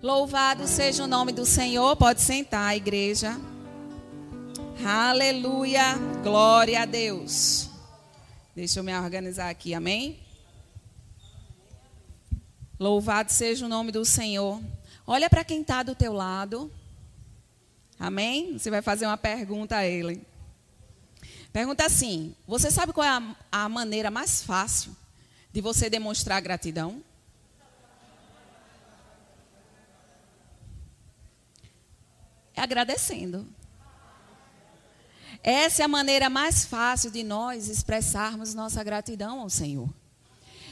Louvado seja o nome do Senhor. Pode sentar, igreja. Aleluia. Glória a Deus. Deixa eu me organizar aqui, amém? Louvado seja o nome do Senhor. Olha para quem está do teu lado. Amém? Você vai fazer uma pergunta a ele. Pergunta assim: Você sabe qual é a, a maneira mais fácil de você demonstrar gratidão? Agradecendo. Essa é a maneira mais fácil de nós expressarmos nossa gratidão ao Senhor.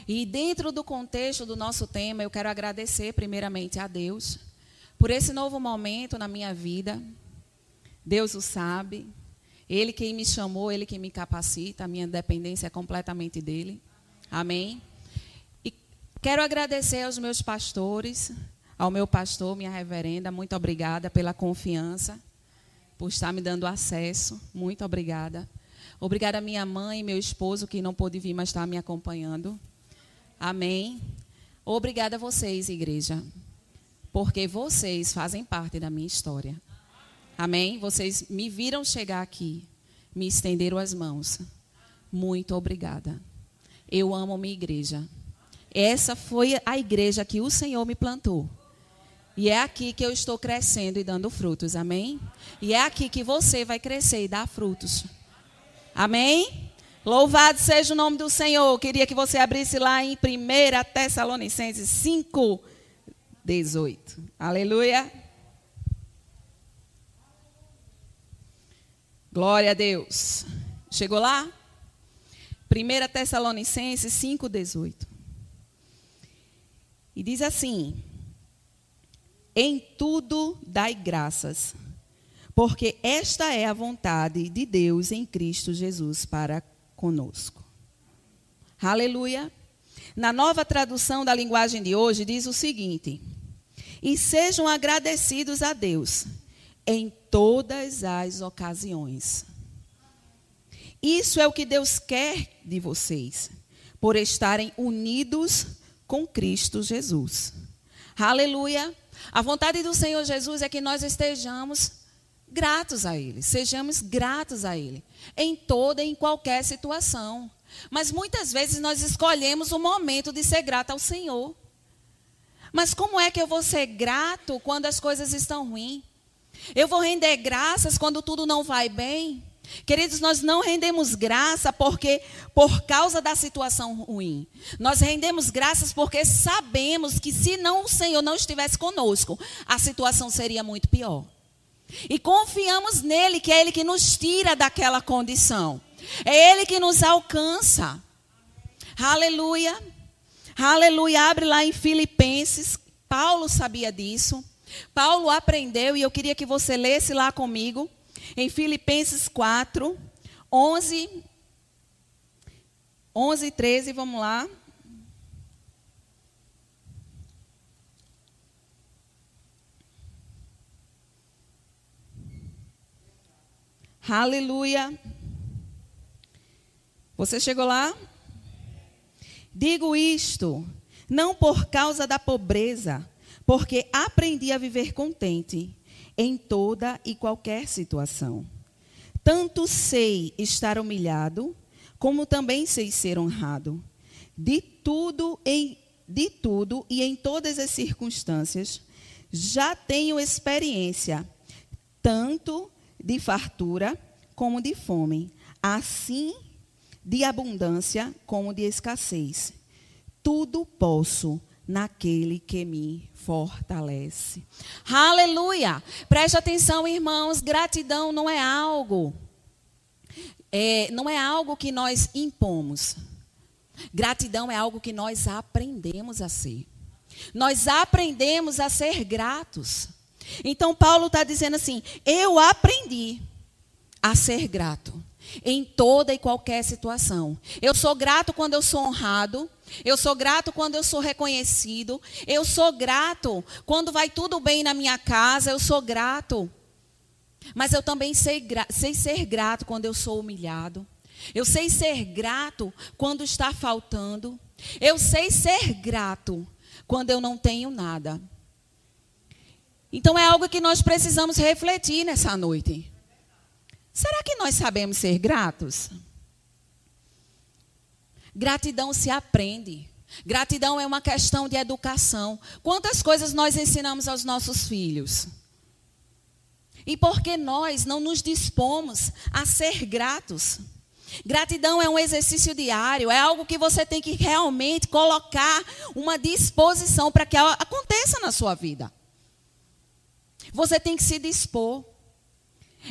E dentro do contexto do nosso tema, eu quero agradecer primeiramente a Deus por esse novo momento na minha vida. Deus o sabe. Ele quem me chamou, ele quem me capacita, a minha dependência é completamente dele. Amém. E quero agradecer aos meus pastores, ao meu pastor, minha reverenda, muito obrigada pela confiança, por estar me dando acesso. Muito obrigada. Obrigada à minha mãe e meu esposo, que não pôde vir, mas está me acompanhando. Amém. Obrigada a vocês, igreja, porque vocês fazem parte da minha história. Amém? Vocês me viram chegar aqui, me estenderam as mãos. Muito obrigada. Eu amo minha igreja. Essa foi a igreja que o Senhor me plantou. E é aqui que eu estou crescendo e dando frutos. Amém? E é aqui que você vai crescer e dar frutos. Amém? Louvado seja o nome do Senhor. Eu queria que você abrisse lá em 1 Tessalonicenses 5, 18. Aleluia. Glória a Deus. Chegou lá? 1 Tessalonicenses 5, 18. E diz assim: Em tudo dai graças, porque esta é a vontade de Deus em Cristo Jesus para conosco. Aleluia. Na nova tradução da linguagem de hoje, diz o seguinte: E sejam agradecidos a Deus em todas as ocasiões. Isso é o que Deus quer de vocês, por estarem unidos com Cristo Jesus. Aleluia. A vontade do Senhor Jesus é que nós estejamos gratos a Ele, sejamos gratos a Ele, em toda e em qualquer situação. Mas muitas vezes nós escolhemos o momento de ser grato ao Senhor. Mas como é que eu vou ser grato quando as coisas estão ruins? Eu vou render graças quando tudo não vai bem? Queridos, nós não rendemos graça porque por causa da situação ruim. Nós rendemos graças porque sabemos que se não o Senhor não estivesse conosco, a situação seria muito pior. E confiamos nele, que é ele que nos tira daquela condição. É ele que nos alcança. Aleluia. Aleluia. Abre lá em Filipenses. Paulo sabia disso. Paulo aprendeu e eu queria que você lesse lá comigo em Filipenses 4, 11, 11 e 13, vamos lá. Aleluia. Você chegou lá? Digo isto, não por causa da pobreza, porque aprendi a viver contente em toda e qualquer situação. Tanto sei estar humilhado, como também sei ser honrado. De tudo em de tudo e em todas as circunstâncias, já tenho experiência, tanto de fartura como de fome, assim de abundância como de escassez. Tudo posso naquele que me fortalece. Aleluia! Preste atenção, irmãos, gratidão não é algo, é, não é algo que nós impomos. Gratidão é algo que nós aprendemos a ser. Nós aprendemos a ser gratos. Então, Paulo está dizendo assim: eu aprendi a ser grato em toda e qualquer situação. Eu sou grato quando eu sou honrado. Eu sou grato quando eu sou reconhecido. Eu sou grato quando vai tudo bem na minha casa. Eu sou grato. Mas eu também sei, sei ser grato quando eu sou humilhado. Eu sei ser grato quando está faltando. Eu sei ser grato quando eu não tenho nada. Então é algo que nós precisamos refletir nessa noite. Será que nós sabemos ser gratos? Gratidão se aprende. Gratidão é uma questão de educação. Quantas coisas nós ensinamos aos nossos filhos? E por que nós não nos dispomos a ser gratos? Gratidão é um exercício diário, é algo que você tem que realmente colocar uma disposição para que aconteça na sua vida. Você tem que se dispor.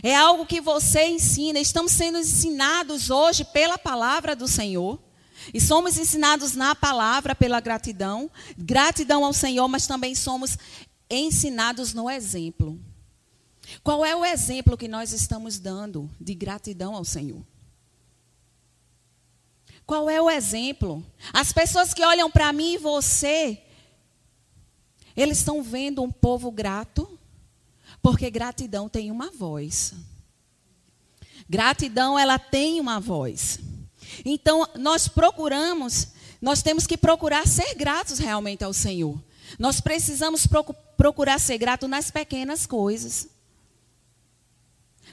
É algo que você ensina. Estamos sendo ensinados hoje pela palavra do Senhor. E somos ensinados na palavra pela gratidão. Gratidão ao Senhor, mas também somos ensinados no exemplo. Qual é o exemplo que nós estamos dando de gratidão ao Senhor? Qual é o exemplo? As pessoas que olham para mim e você, eles estão vendo um povo grato, porque gratidão tem uma voz. Gratidão, ela tem uma voz. Então, nós procuramos, nós temos que procurar ser gratos realmente ao Senhor. Nós precisamos procurar ser grato nas pequenas coisas.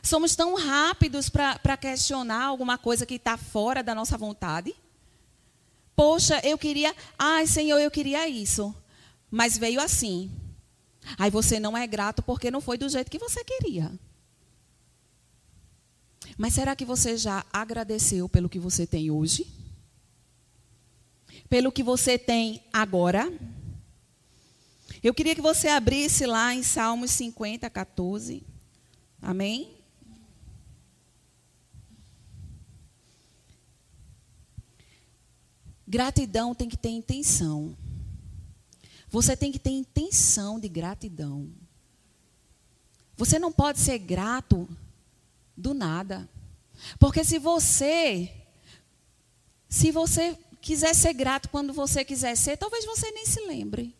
Somos tão rápidos para questionar alguma coisa que está fora da nossa vontade. Poxa, eu queria, ai Senhor, eu queria isso, mas veio assim. Aí você não é grato porque não foi do jeito que você queria. Mas será que você já agradeceu pelo que você tem hoje? Pelo que você tem agora? Eu queria que você abrisse lá em Salmos 50, 14. Amém? Gratidão tem que ter intenção. Você tem que ter intenção de gratidão. Você não pode ser grato do nada. Porque se você se você quiser ser grato quando você quiser ser, talvez você nem se lembre.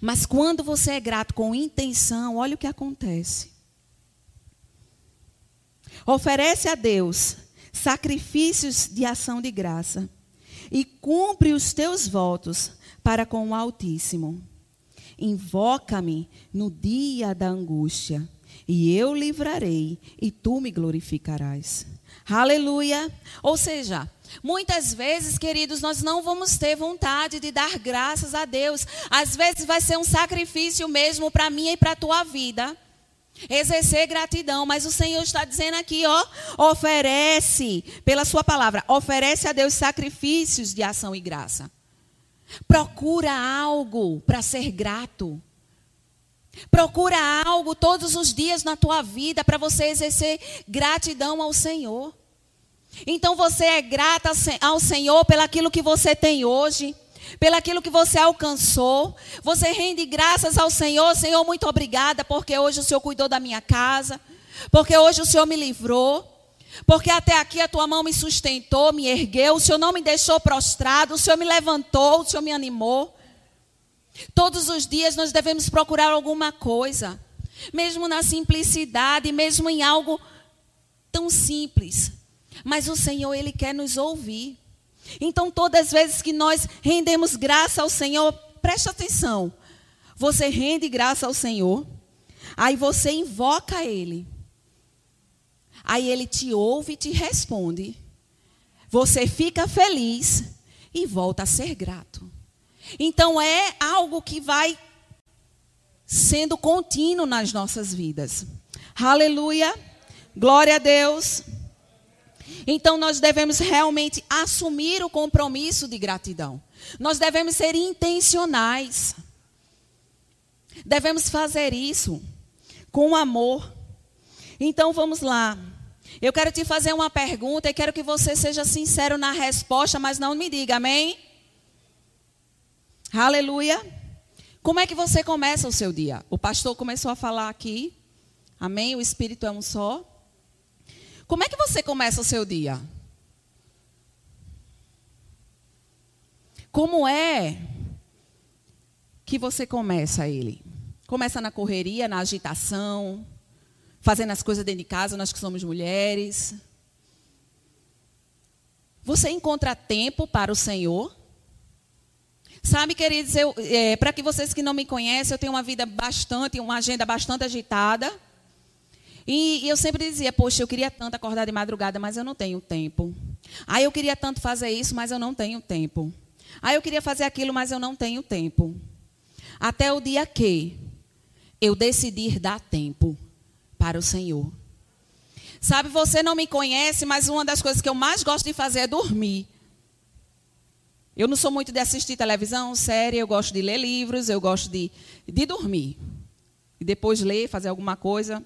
Mas quando você é grato com intenção, olha o que acontece. Oferece a Deus sacrifícios de ação de graça e cumpre os teus votos para com o Altíssimo. Invoca-me no dia da angústia, e eu livrarei, e tu me glorificarás. Aleluia! Ou seja, muitas vezes, queridos, nós não vamos ter vontade de dar graças a Deus. Às vezes vai ser um sacrifício mesmo para mim e para a tua vida. Exercer gratidão, mas o Senhor está dizendo aqui, ó, oferece, pela sua palavra, oferece a Deus sacrifícios de ação e graça. Procura algo para ser grato. Procura algo todos os dias na tua vida para você exercer gratidão ao Senhor. Então você é grata ao Senhor pelaquilo que você tem hoje pelaquilo que você alcançou. Você rende graças ao Senhor. Senhor, muito obrigada, porque hoje o Senhor cuidou da minha casa, porque hoje o Senhor me livrou. Porque até aqui a tua mão me sustentou, me ergueu, o Senhor não me deixou prostrado, o Senhor me levantou, o Senhor me animou. Todos os dias nós devemos procurar alguma coisa, mesmo na simplicidade, mesmo em algo tão simples. Mas o Senhor, Ele quer nos ouvir. Então, todas as vezes que nós rendemos graça ao Senhor, preste atenção. Você rende graça ao Senhor, aí você invoca Ele. Aí Ele te ouve e te responde. Você fica feliz e volta a ser grato. Então, é algo que vai sendo contínuo nas nossas vidas. Aleluia. Glória a Deus. Então nós devemos realmente assumir o compromisso de gratidão. Nós devemos ser intencionais. Devemos fazer isso com amor. Então vamos lá. Eu quero te fazer uma pergunta e quero que você seja sincero na resposta, mas não me diga amém. Aleluia. Como é que você começa o seu dia? O pastor começou a falar aqui. Amém? O Espírito é um só. Como é que você começa o seu dia? Como é que você começa ele? Começa na correria, na agitação, fazendo as coisas dentro de casa, nós que somos mulheres. Você encontra tempo para o Senhor? Sabe, queridos, é, para que vocês que não me conhecem, eu tenho uma vida bastante, uma agenda bastante agitada. E, e, eu sempre dizia, poxa, eu queria tanto acordar de madrugada, mas eu não tenho tempo. Aí eu queria tanto fazer isso, mas eu não tenho tempo. Aí eu queria fazer aquilo, mas eu não tenho tempo. Até o dia que eu decidir dar tempo para o Senhor. Sabe, você não me conhece, mas uma das coisas que eu mais gosto de fazer é dormir. Eu não sou muito de assistir televisão, série, eu gosto de ler livros, eu gosto de, de dormir. E depois ler, fazer alguma coisa.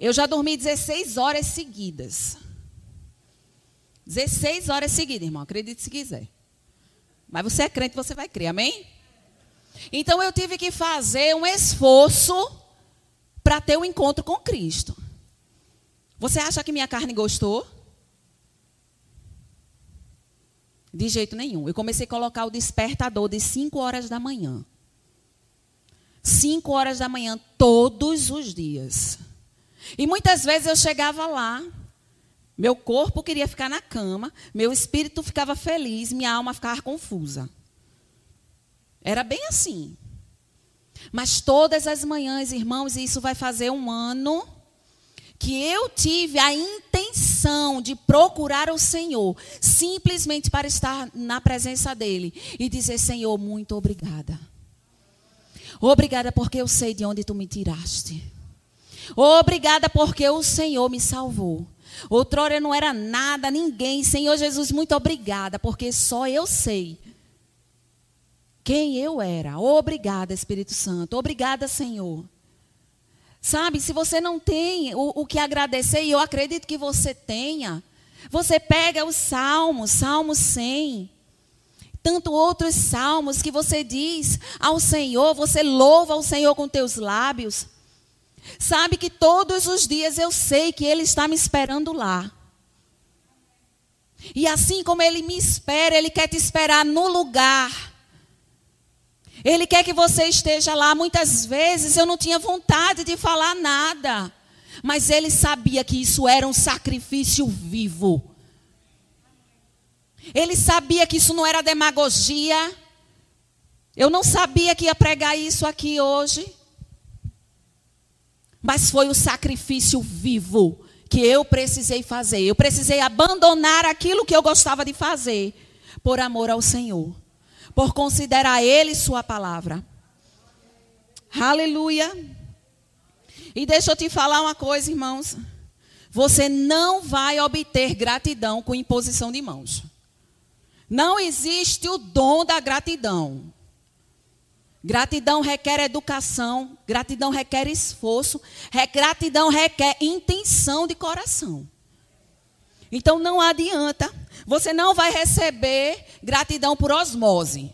Eu já dormi 16 horas seguidas. 16 horas seguidas, irmão, acredite se quiser. Mas você é crente, você vai crer, amém? Então eu tive que fazer um esforço para ter um encontro com Cristo. Você acha que minha carne gostou? De jeito nenhum. Eu comecei a colocar o despertador de 5 horas da manhã. 5 horas da manhã, todos os dias. E muitas vezes eu chegava lá, meu corpo queria ficar na cama, meu espírito ficava feliz, minha alma ficava confusa. Era bem assim. Mas todas as manhãs, irmãos, e isso vai fazer um ano que eu tive a intenção de procurar o Senhor, simplesmente para estar na presença dEle e dizer: Senhor, muito obrigada. Obrigada porque eu sei de onde tu me tiraste. Obrigada porque o Senhor me salvou. Outrora eu não era nada, ninguém. Senhor Jesus, muito obrigada, porque só eu sei quem eu era. Obrigada, Espírito Santo. Obrigada, Senhor. Sabe, se você não tem o, o que agradecer, e eu acredito que você tenha, você pega os salmos, Salmo 100, tanto outros salmos que você diz ao Senhor, você louva ao Senhor com teus lábios. Sabe que todos os dias eu sei que Ele está me esperando lá. E assim como Ele me espera, Ele quer te esperar no lugar. Ele quer que você esteja lá. Muitas vezes eu não tinha vontade de falar nada. Mas Ele sabia que isso era um sacrifício vivo. Ele sabia que isso não era demagogia. Eu não sabia que ia pregar isso aqui hoje. Mas foi o sacrifício vivo que eu precisei fazer. Eu precisei abandonar aquilo que eu gostava de fazer por amor ao Senhor, por considerar Ele Sua palavra. Aleluia. E deixa eu te falar uma coisa, irmãos. Você não vai obter gratidão com imposição de mãos. Não existe o dom da gratidão. Gratidão requer educação, gratidão requer esforço, gratidão requer intenção de coração. Então não adianta, você não vai receber gratidão por osmose.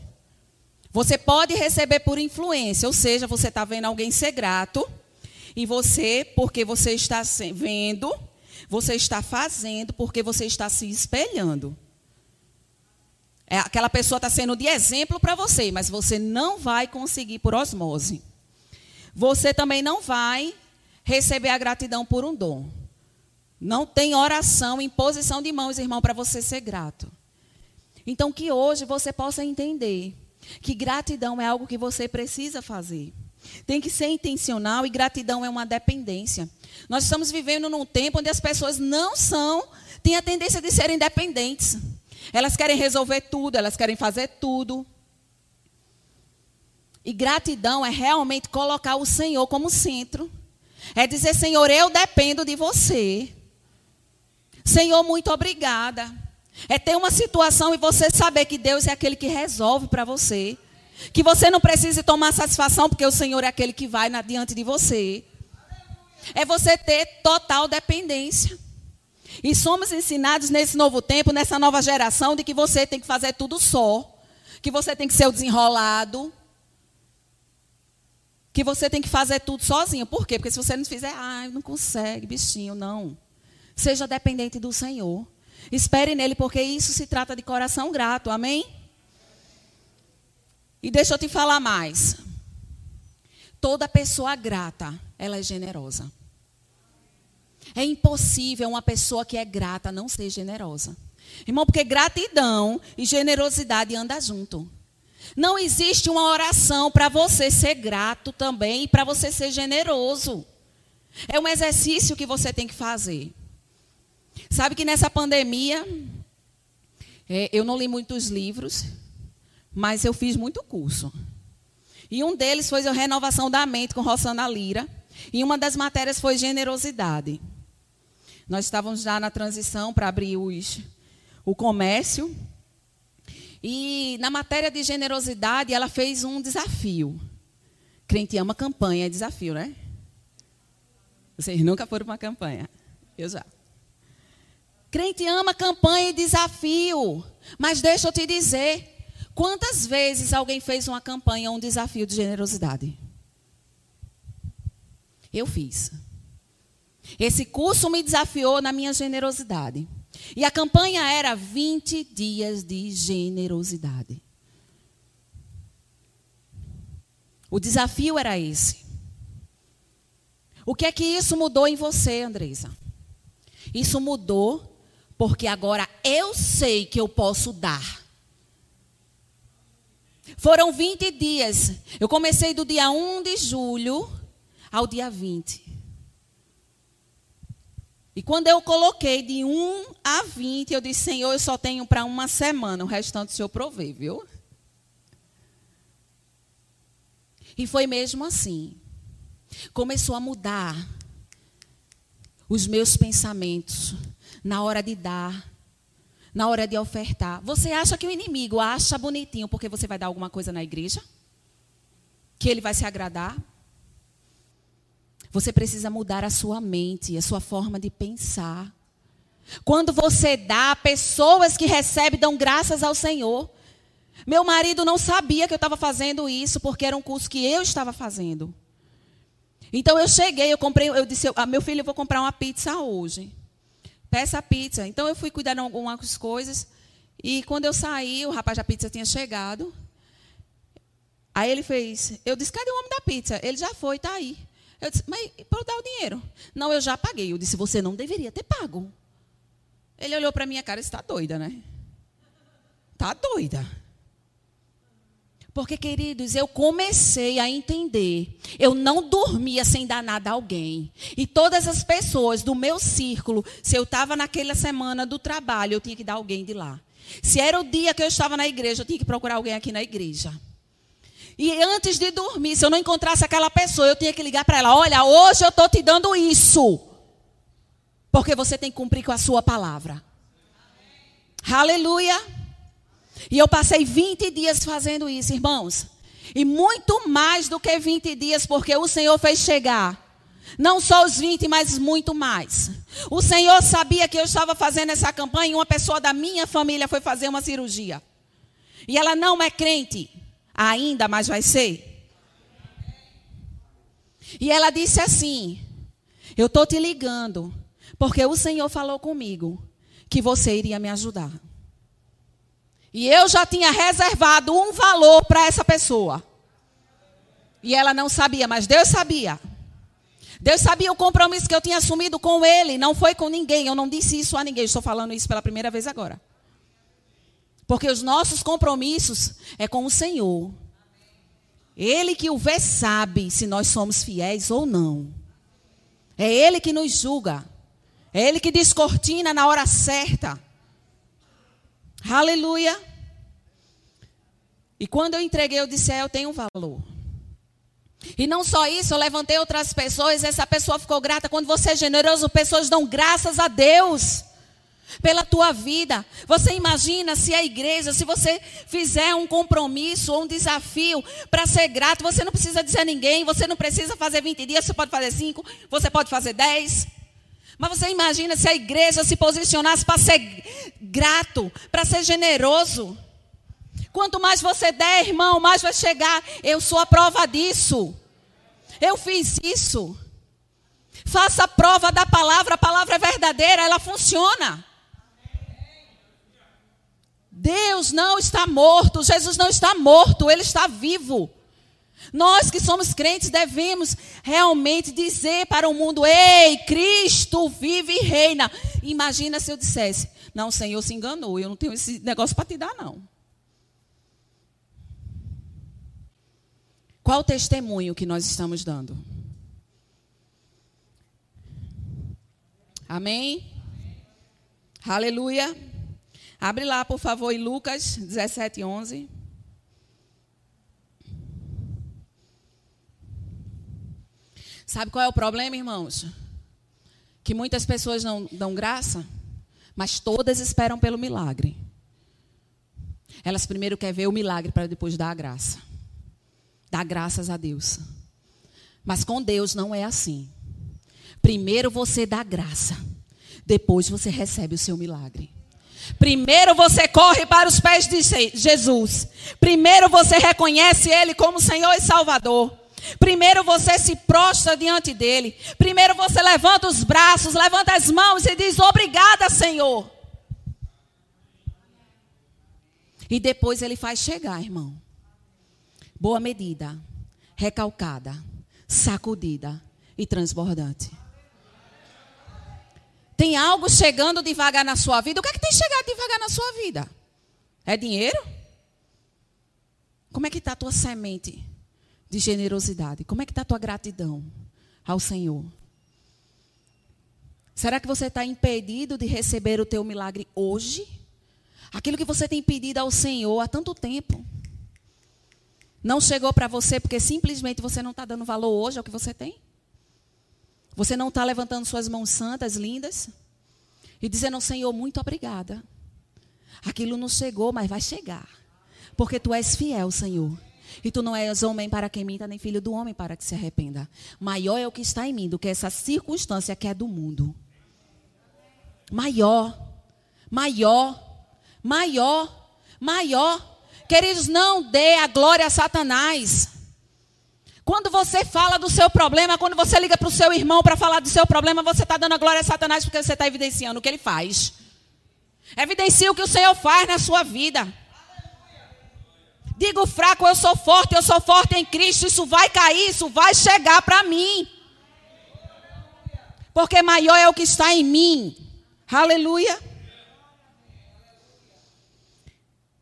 Você pode receber por influência, ou seja, você está vendo alguém ser grato, e você, porque você está vendo, você está fazendo, porque você está se espelhando. É, aquela pessoa está sendo de exemplo para você, mas você não vai conseguir por osmose. Você também não vai receber a gratidão por um dom. Não tem oração, imposição de mãos, irmão, para você ser grato. Então, que hoje você possa entender que gratidão é algo que você precisa fazer. Tem que ser intencional e gratidão é uma dependência. Nós estamos vivendo num tempo onde as pessoas não são, têm a tendência de serem dependentes. Elas querem resolver tudo, elas querem fazer tudo. E gratidão é realmente colocar o Senhor como centro. É dizer, Senhor, eu dependo de você. Senhor, muito obrigada. É ter uma situação e você saber que Deus é aquele que resolve para você. Que você não precise tomar satisfação porque o Senhor é aquele que vai na, diante de você. É você ter total dependência. E somos ensinados nesse novo tempo, nessa nova geração, de que você tem que fazer tudo só. Que você tem que ser o desenrolado. Que você tem que fazer tudo sozinho. Por quê? Porque se você não fizer, ah, não consegue, bichinho, não. Seja dependente do Senhor. Espere nele, porque isso se trata de coração grato. Amém? E deixa eu te falar mais. Toda pessoa grata, ela é generosa. É impossível uma pessoa que é grata não ser generosa. Irmão, porque gratidão e generosidade andam junto. Não existe uma oração para você ser grato também e para você ser generoso. É um exercício que você tem que fazer. Sabe que nessa pandemia, é, eu não li muitos livros, mas eu fiz muito curso. E um deles foi a renovação da mente com Rosana Lira. E uma das matérias foi generosidade. Nós estávamos já na transição para abrir os, o comércio. E na matéria de generosidade, ela fez um desafio. Crente ama campanha, é desafio, né? Vocês nunca foram para uma campanha. Eu já. Crente ama campanha e desafio. Mas deixa eu te dizer, quantas vezes alguém fez uma campanha, um desafio de generosidade? Eu fiz. Esse curso me desafiou na minha generosidade. E a campanha era 20 dias de generosidade. O desafio era esse. O que é que isso mudou em você, Andresa? Isso mudou porque agora eu sei que eu posso dar. Foram 20 dias. Eu comecei do dia 1 de julho ao dia 20. E quando eu coloquei de 1 a 20, eu disse: Senhor, eu só tenho para uma semana, o restante o Senhor provê, viu? E foi mesmo assim. Começou a mudar os meus pensamentos na hora de dar, na hora de ofertar. Você acha que o inimigo acha bonitinho porque você vai dar alguma coisa na igreja? Que ele vai se agradar? Você precisa mudar a sua mente, a sua forma de pensar. Quando você dá, pessoas que recebem dão graças ao Senhor. Meu marido não sabia que eu estava fazendo isso porque era um curso que eu estava fazendo. Então eu cheguei, eu comprei, eu disse, ah, meu filho, eu vou comprar uma pizza hoje. Peça a pizza. Então eu fui cuidar de algumas coisas. E quando eu saí, o rapaz da pizza tinha chegado. Aí ele fez, eu disse, cadê o homem da pizza? Ele já foi, está aí. Eu disse, mas para eu dar o dinheiro? Não, eu já paguei. Eu disse, você não deveria ter pago. Ele olhou para minha cara e disse, está doida, né? Está doida. Porque, queridos, eu comecei a entender. Eu não dormia sem dar nada a alguém. E todas as pessoas do meu círculo, se eu estava naquela semana do trabalho, eu tinha que dar alguém de lá. Se era o dia que eu estava na igreja, eu tinha que procurar alguém aqui na igreja. E antes de dormir, se eu não encontrasse aquela pessoa, eu tinha que ligar para ela: Olha, hoje eu estou te dando isso. Porque você tem que cumprir com a sua palavra. Aleluia. E eu passei 20 dias fazendo isso, irmãos. E muito mais do que 20 dias, porque o Senhor fez chegar. Não só os 20, mas muito mais. O Senhor sabia que eu estava fazendo essa campanha e uma pessoa da minha família foi fazer uma cirurgia. E ela não é crente ainda, mas vai ser. E ela disse assim: Eu estou te ligando, porque o Senhor falou comigo que você iria me ajudar. E eu já tinha reservado um valor para essa pessoa. E ela não sabia, mas Deus sabia. Deus sabia o compromisso que eu tinha assumido com ele, não foi com ninguém. Eu não disse isso a ninguém, estou falando isso pela primeira vez agora. Porque os nossos compromissos é com o Senhor. Ele que o vê sabe se nós somos fiéis ou não. É ele que nos julga. É ele que descortina na hora certa. Aleluia. E quando eu entreguei, eu disse: é, eu tenho um valor. E não só isso, eu levantei outras pessoas, essa pessoa ficou grata. Quando você é generoso, pessoas dão graças a Deus pela tua vida. Você imagina se a igreja, se você fizer um compromisso ou um desafio para ser grato, você não precisa dizer a ninguém, você não precisa fazer 20 dias, você pode fazer 5, você pode fazer 10. Mas você imagina se a igreja se posicionasse para ser grato, para ser generoso. Quanto mais você der, irmão, mais vai chegar. Eu sou a prova disso. Eu fiz isso. Faça a prova da palavra, a palavra é verdadeira, ela funciona. Deus não está morto, Jesus não está morto, ele está vivo. Nós que somos crentes devemos realmente dizer para o mundo: Ei, Cristo vive e reina. Imagina se eu dissesse: Não, Senhor se enganou, eu não tenho esse negócio para te dar, não. Qual o testemunho que nós estamos dando? Amém? Aleluia. Abre lá, por favor, em Lucas 17, 11. Sabe qual é o problema, irmãos? Que muitas pessoas não dão graça, mas todas esperam pelo milagre. Elas primeiro querem ver o milagre para depois dar a graça. Dar graças a Deus. Mas com Deus não é assim. Primeiro você dá graça, depois você recebe o seu milagre. Primeiro você corre para os pés de Jesus. Primeiro você reconhece Ele como Senhor e Salvador. Primeiro você se prostra diante dele. Primeiro você levanta os braços, levanta as mãos e diz: Obrigada, Senhor. E depois ele faz chegar, irmão. Boa medida, recalcada, sacudida e transbordante. Tem algo chegando devagar na sua vida. O que é que tem chegado devagar na sua vida? É dinheiro? Como é que está a tua semente de generosidade? Como é que está a tua gratidão ao Senhor? Será que você está impedido de receber o teu milagre hoje? Aquilo que você tem pedido ao Senhor há tanto tempo. Não chegou para você porque simplesmente você não está dando valor hoje ao que você tem? Você não está levantando suas mãos santas, lindas, e dizendo Senhor, muito obrigada. Aquilo não chegou, mas vai chegar. Porque tu és fiel, Senhor. E tu não és homem para quem minta, nem filho do homem para que se arrependa. Maior é o que está em mim do que essa circunstância que é do mundo. Maior, maior, maior, maior. Queridos, não dê a glória a Satanás. Quando você fala do seu problema, quando você liga para o seu irmão para falar do seu problema, você está dando a glória a Satanás porque você está evidenciando o que ele faz. Evidencia o que o Senhor faz na sua vida. Digo fraco, eu sou forte, eu sou forte em Cristo. Isso vai cair, isso vai chegar para mim. Porque maior é o que está em mim. Aleluia.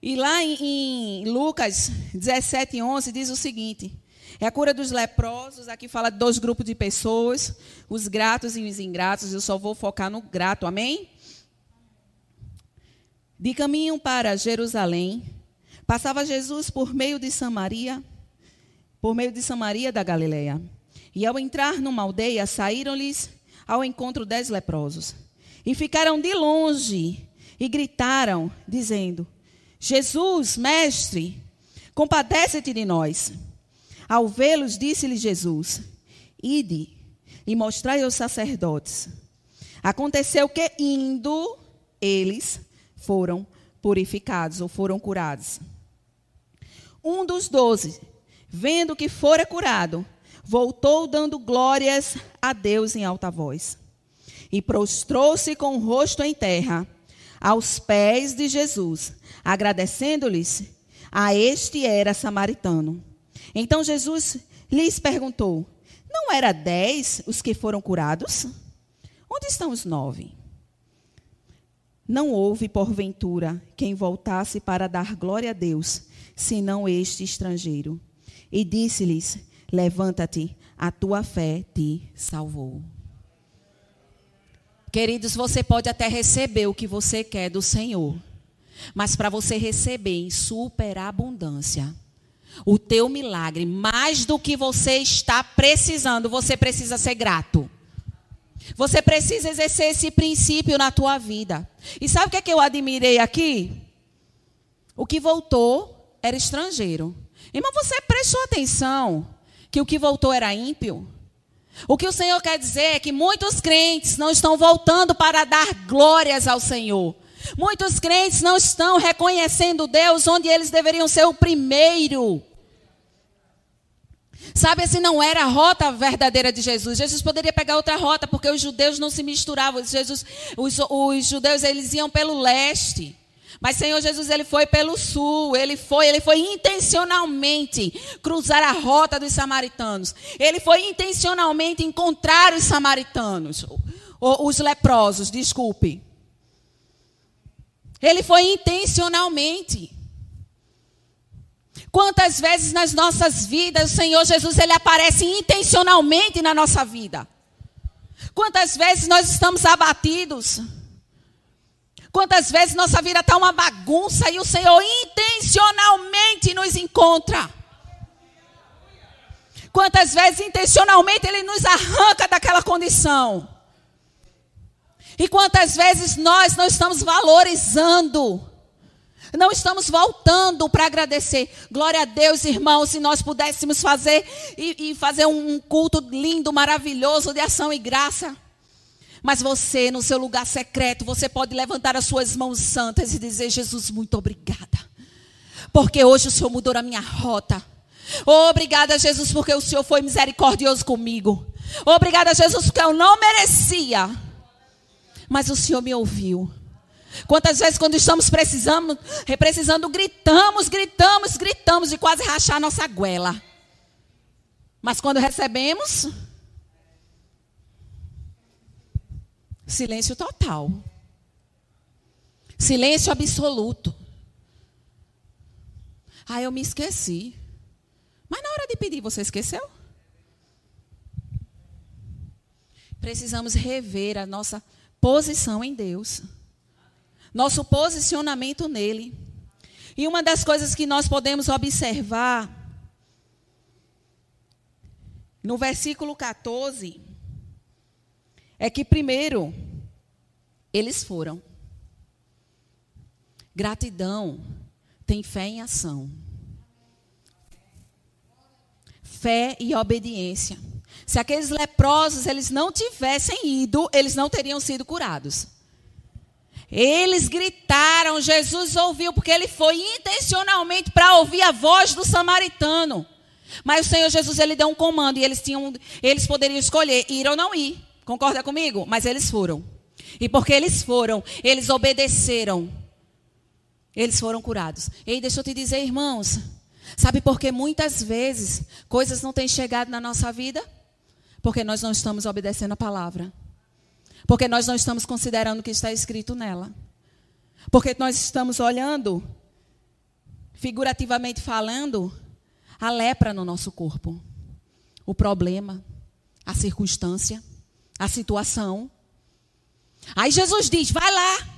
E lá em, em Lucas 17, 11 diz o seguinte: é a cura dos leprosos. Aqui fala de dois grupos de pessoas, os gratos e os ingratos. Eu só vou focar no grato, amém? De caminho para Jerusalém, Passava Jesus por meio de Samaria, por meio de Samaria da Galileia. E ao entrar numa aldeia, saíram-lhes ao encontro dez leprosos. E ficaram de longe e gritaram, dizendo: Jesus, mestre, compadece-te de nós. Ao vê-los, disse-lhe Jesus: Ide e mostrai aos sacerdotes. Aconteceu que, indo, eles foram purificados ou foram curados. Um dos doze, vendo que fora curado, voltou dando glórias a Deus em alta voz. E prostrou-se com o rosto em terra, aos pés de Jesus, agradecendo-lhes. A este era samaritano. Então Jesus lhes perguntou: Não era dez os que foram curados? Onde estão os nove? Não houve, porventura, quem voltasse para dar glória a Deus, senão este estrangeiro. E disse-lhes: Levanta-te, a tua fé te salvou. Queridos, você pode até receber o que você quer do Senhor, mas para você receber em superabundância, o teu milagre, mais do que você está precisando, você precisa ser grato. Você precisa exercer esse princípio na tua vida. E sabe o que, é que eu admirei aqui? O que voltou era estrangeiro. Irmão, você prestou atenção que o que voltou era ímpio? O que o Senhor quer dizer é que muitos crentes não estão voltando para dar glórias ao Senhor. Muitos crentes não estão reconhecendo Deus onde eles deveriam ser o primeiro. Sabe, esse não era a rota verdadeira de Jesus. Jesus poderia pegar outra rota, porque os judeus não se misturavam. Jesus, os, os judeus eles iam pelo leste. Mas Senhor Jesus, ele foi pelo sul, ele foi, ele foi intencionalmente cruzar a rota dos samaritanos. Ele foi intencionalmente encontrar os samaritanos, os leprosos, desculpe. Ele foi intencionalmente. Quantas vezes nas nossas vidas o Senhor Jesus ele aparece intencionalmente na nossa vida? Quantas vezes nós estamos abatidos? Quantas vezes nossa vida está uma bagunça e o Senhor intencionalmente nos encontra? Quantas vezes intencionalmente Ele nos arranca daquela condição? E quantas vezes nós não estamos valorizando não estamos voltando para agradecer. Glória a Deus, irmãos, se nós pudéssemos fazer e, e fazer um culto lindo, maravilhoso de ação e graça. Mas você, no seu lugar secreto, você pode levantar as suas mãos santas e dizer: Jesus, muito obrigada. Porque hoje o Senhor mudou a minha rota. Obrigada, Jesus, porque o Senhor foi misericordioso comigo. Obrigada, Jesus, porque eu não merecia. Mas o Senhor me ouviu. Quantas vezes, quando estamos precisando, precisando, gritamos, gritamos, gritamos e quase rachar nossa goela. Mas quando recebemos, silêncio total. Silêncio absoluto. Ah, eu me esqueci. Mas na hora de pedir, você esqueceu? Precisamos rever a nossa posição em Deus nosso posicionamento nele. E uma das coisas que nós podemos observar no versículo 14 é que, primeiro, eles foram. Gratidão tem fé em ação. Fé e obediência. Se aqueles leprosos eles não tivessem ido, eles não teriam sido curados. Eles gritaram, Jesus ouviu, porque ele foi intencionalmente para ouvir a voz do samaritano. Mas o Senhor Jesus ele deu um comando e eles tinham, eles poderiam escolher ir ou não ir. Concorda comigo? Mas eles foram. E porque eles foram, eles obedeceram. Eles foram curados. E deixa eu te dizer, irmãos, sabe por que muitas vezes coisas não têm chegado na nossa vida? Porque nós não estamos obedecendo a palavra. Porque nós não estamos considerando o que está escrito nela. Porque nós estamos olhando, figurativamente falando, a lepra no nosso corpo. O problema, a circunstância, a situação. Aí Jesus diz: vai lá,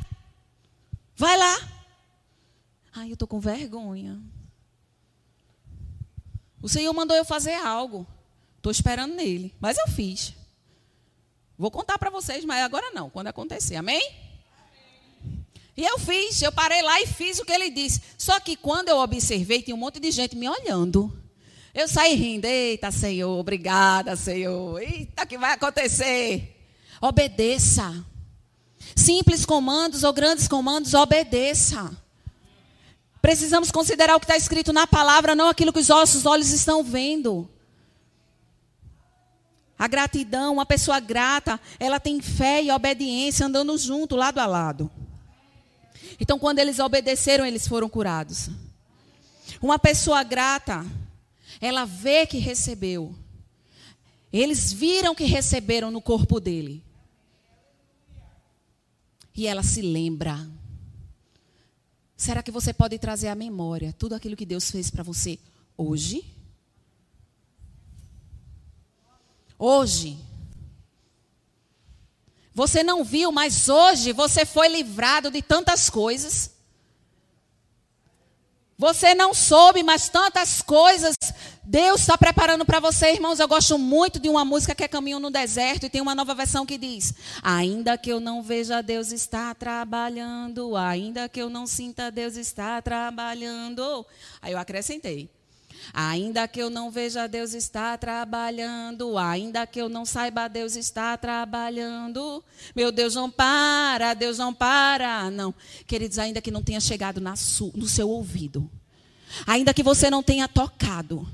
vai lá. Ai, eu estou com vergonha. O Senhor mandou eu fazer algo. Estou esperando nele, mas eu fiz. Vou contar para vocês, mas agora não, quando acontecer. Amém? E eu fiz, eu parei lá e fiz o que ele disse. Só que quando eu observei, tinha um monte de gente me olhando. Eu saí rindo. Eita, Senhor, obrigada, Senhor. Eita, que vai acontecer? Obedeça. Simples comandos ou grandes comandos, obedeça. Precisamos considerar o que está escrito na palavra, não aquilo que os nossos olhos estão vendo. A gratidão, uma pessoa grata, ela tem fé e obediência andando junto, lado a lado. Então, quando eles obedeceram, eles foram curados. Uma pessoa grata, ela vê que recebeu. Eles viram que receberam no corpo dele. E ela se lembra. Será que você pode trazer à memória tudo aquilo que Deus fez para você hoje? Hoje. Você não viu, mas hoje você foi livrado de tantas coisas. Você não soube, mas tantas coisas Deus está preparando para você, irmãos. Eu gosto muito de uma música que é Caminho no Deserto e tem uma nova versão que diz: Ainda que eu não veja, Deus está trabalhando. Ainda que eu não sinta, Deus está trabalhando. Aí eu acrescentei: Ainda que eu não veja, Deus está trabalhando. Ainda que eu não saiba, Deus está trabalhando. Meu Deus não para, Deus não para. Não. Queridos, ainda que não tenha chegado no seu ouvido. Ainda que você não tenha tocado.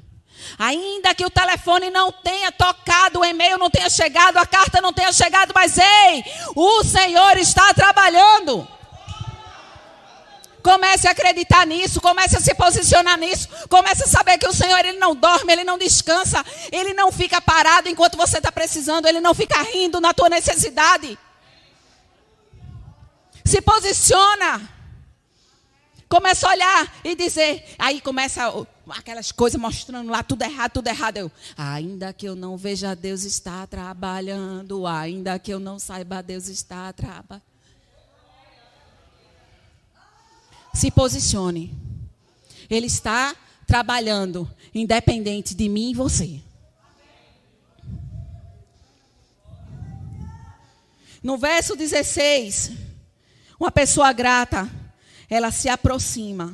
Ainda que o telefone não tenha tocado, o e-mail não tenha chegado, a carta não tenha chegado, mas ei, o Senhor está trabalhando. Comece a acreditar nisso, comece a se posicionar nisso, comece a saber que o Senhor ele não dorme, ele não descansa, ele não fica parado enquanto você está precisando, ele não fica rindo na tua necessidade. Se posiciona. Começa a olhar e dizer, aí começa aquelas coisas mostrando lá tudo errado, tudo errado. Eu, ainda que eu não veja, Deus está trabalhando. Ainda que eu não saiba, Deus está trabalhando. Se posicione. Ele está trabalhando, independente de mim e você. No verso 16, uma pessoa grata, ela se aproxima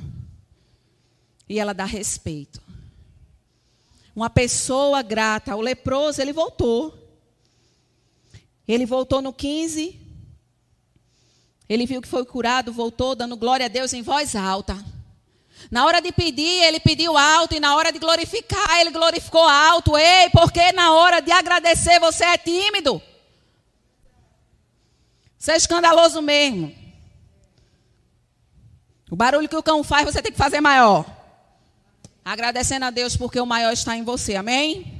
e ela dá respeito. Uma pessoa grata, o leproso, ele voltou. Ele voltou no 15. Ele viu que foi curado, voltou dando glória a Deus em voz alta. Na hora de pedir, ele pediu alto, e na hora de glorificar, ele glorificou alto. Ei, porque na hora de agradecer você é tímido. Você é escandaloso mesmo. O barulho que o cão faz, você tem que fazer maior. Agradecendo a Deus porque o maior está em você. Amém?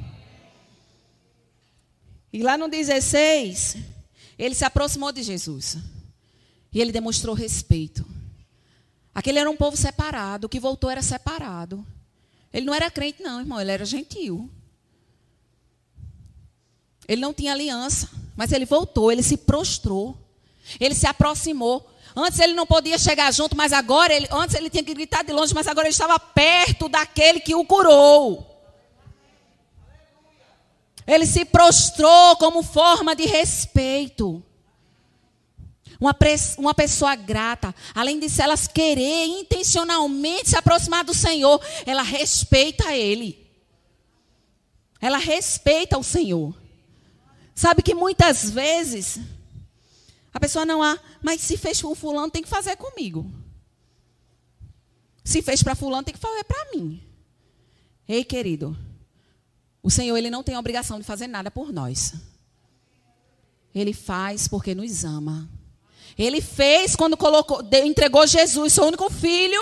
E lá no 16, ele se aproximou de Jesus. E ele demonstrou respeito. Aquele era um povo separado, o que voltou era separado. Ele não era crente, não, irmão, ele era gentil. Ele não tinha aliança, mas ele voltou, ele se prostrou. Ele se aproximou. Antes ele não podia chegar junto, mas agora ele, antes ele tinha que gritar de longe, mas agora ele estava perto daquele que o curou. Ele se prostrou como forma de respeito. Uma, uma pessoa grata, além se elas querer intencionalmente se aproximar do Senhor, ela respeita Ele. Ela respeita o Senhor. Sabe que muitas vezes a pessoa não há, mas se fez com fulano, tem que fazer comigo. Se fez para fulano, tem que fazer para mim. Ei, querido, o Senhor ele não tem a obrigação de fazer nada por nós. Ele faz porque nos ama. Ele fez quando colocou, entregou Jesus, seu único filho,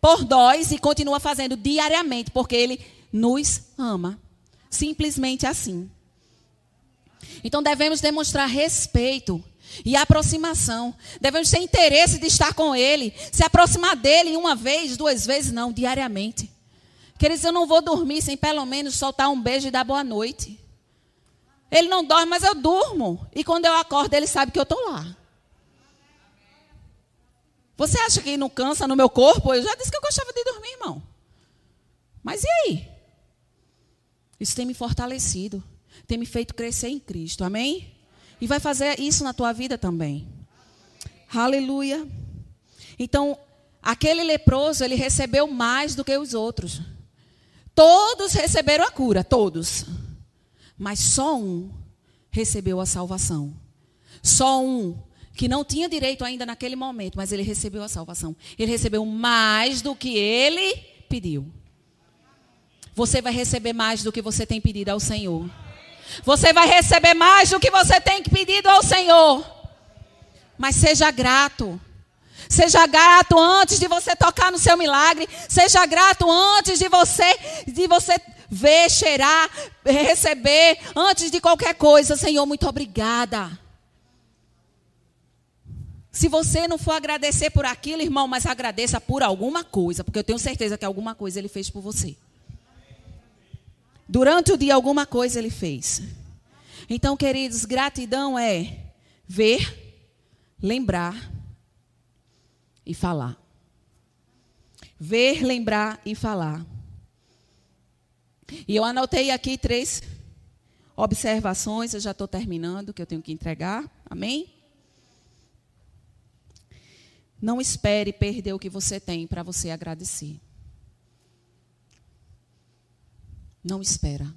por nós e continua fazendo diariamente, porque ele nos ama. Simplesmente assim. Então devemos demonstrar respeito e aproximação. Devemos ter interesse de estar com Ele. Se aproximar dele uma vez, duas vezes, não, diariamente. Queridos, eu não vou dormir sem pelo menos soltar um beijo e dar boa noite. Ele não dorme, mas eu durmo. E quando eu acordo, ele sabe que eu estou lá. Você acha que não cansa no meu corpo? Eu já disse que eu gostava de dormir, irmão. Mas e aí? Isso tem me fortalecido, tem me feito crescer em Cristo. Amém? E vai fazer isso na tua vida também. Aleluia. Então, aquele leproso, ele recebeu mais do que os outros. Todos receberam a cura, todos. Mas só um recebeu a salvação. Só um que não tinha direito ainda naquele momento, mas ele recebeu a salvação. Ele recebeu mais do que ele pediu. Você vai receber mais do que você tem pedido ao Senhor. Você vai receber mais do que você tem pedido ao Senhor. Mas seja grato. Seja grato antes de você tocar no seu milagre. Seja grato antes de você, de você ver, cheirar, receber, antes de qualquer coisa. Senhor, muito obrigada. Se você não for agradecer por aquilo, irmão, mas agradeça por alguma coisa, porque eu tenho certeza que alguma coisa ele fez por você. Durante o dia, alguma coisa ele fez. Então, queridos, gratidão é ver, lembrar e falar. Ver, lembrar e falar. E eu anotei aqui três observações, eu já estou terminando, que eu tenho que entregar. Amém? Não espere perder o que você tem para você agradecer. Não espera.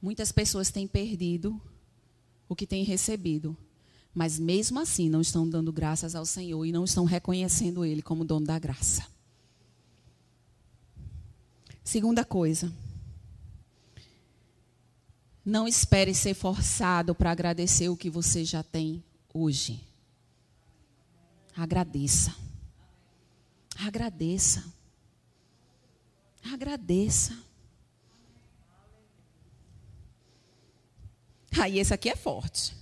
Muitas pessoas têm perdido o que têm recebido, mas mesmo assim não estão dando graças ao Senhor e não estão reconhecendo Ele como dono da graça. Segunda coisa. Não espere ser forçado para agradecer o que você já tem hoje. Agradeça. Agradeça. Agradeça. Aí esse aqui é forte.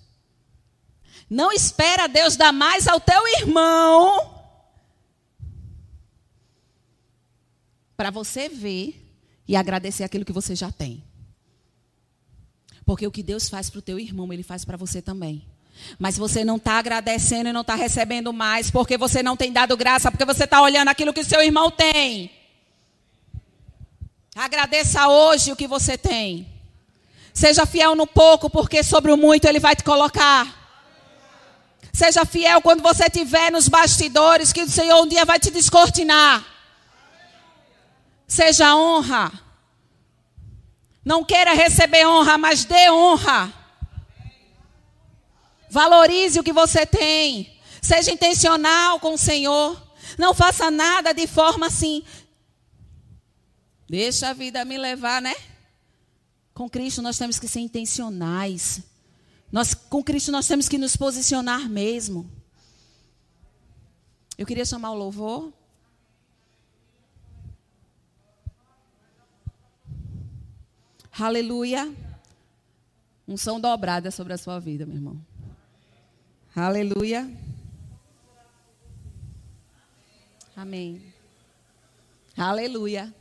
Não espera Deus dar mais ao teu irmão para você ver e agradecer aquilo que você já tem. Porque o que Deus faz para o teu irmão, Ele faz para você também. Mas você não está agradecendo e não está recebendo mais, porque você não tem dado graça, porque você está olhando aquilo que seu irmão tem. Agradeça hoje o que você tem. Seja fiel no pouco, porque sobre o muito Ele vai te colocar. Seja fiel quando você estiver nos bastidores, que o Senhor um dia vai te descortinar. Seja honra. Não queira receber honra, mas dê honra. Valorize o que você tem. Seja intencional com o Senhor. Não faça nada de forma assim. Deixa a vida me levar, né? Com Cristo nós temos que ser intencionais. Nós, com Cristo nós temos que nos posicionar mesmo. Eu queria chamar o louvor. Aleluia. Unção dobrada sobre a sua vida, meu irmão. Aleluia. Amém. Aleluia.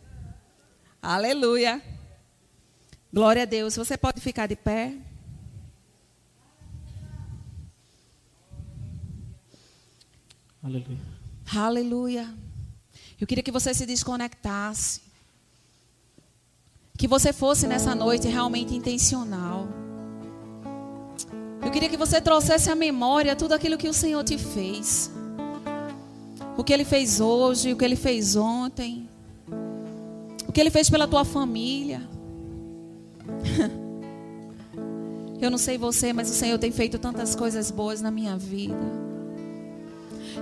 Aleluia. Glória a Deus. Você pode ficar de pé. Aleluia. Aleluia. Eu queria que você se desconectasse. Que você fosse nessa noite realmente intencional. Eu queria que você trouxesse à memória tudo aquilo que o Senhor te fez. O que Ele fez hoje, o que Ele fez ontem. O que Ele fez pela tua família. Eu não sei você, mas o Senhor tem feito tantas coisas boas na minha vida.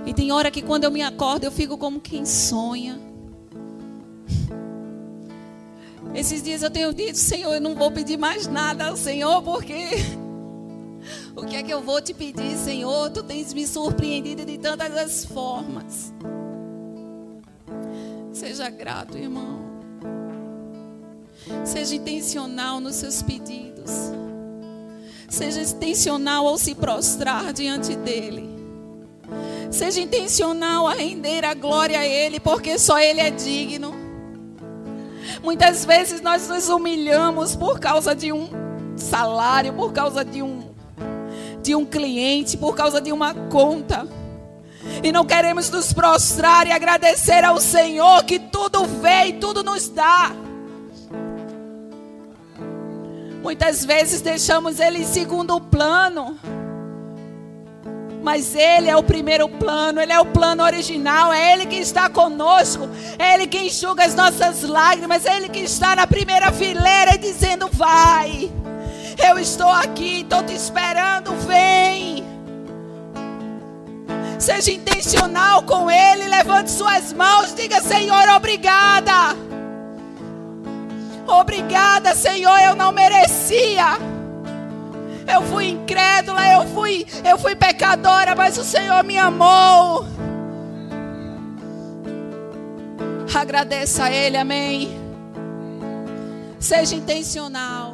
E tem hora que quando eu me acordo, eu fico como quem sonha. Esses dias eu tenho dito, Senhor, eu não vou pedir mais nada ao Senhor, porque o que é que eu vou te pedir, Senhor? Tu tens me surpreendido de tantas as formas. Seja grato, irmão. Seja intencional nos seus pedidos. Seja intencional ao se prostrar diante dEle. Seja intencional a render a glória a Ele, porque só Ele é digno. Muitas vezes nós nos humilhamos por causa de um salário, por causa de um de um cliente, por causa de uma conta. E não queremos nos prostrar e agradecer ao Senhor que tudo vê e tudo nos dá. Muitas vezes deixamos Ele em segundo plano. Mas Ele é o primeiro plano, Ele é o plano original, é Ele que está conosco, é Ele que enxuga as nossas lágrimas, é Ele que está na primeira fileira dizendo: Vai. Eu estou aqui, estou te esperando, vem. Seja intencional com Ele, levante suas mãos, diga: Senhor, obrigada. Obrigada, Senhor, eu não merecia. Eu fui incrédula, eu fui, eu fui pecadora, mas o Senhor me amou. Agradeça a Ele, amém. Seja intencional.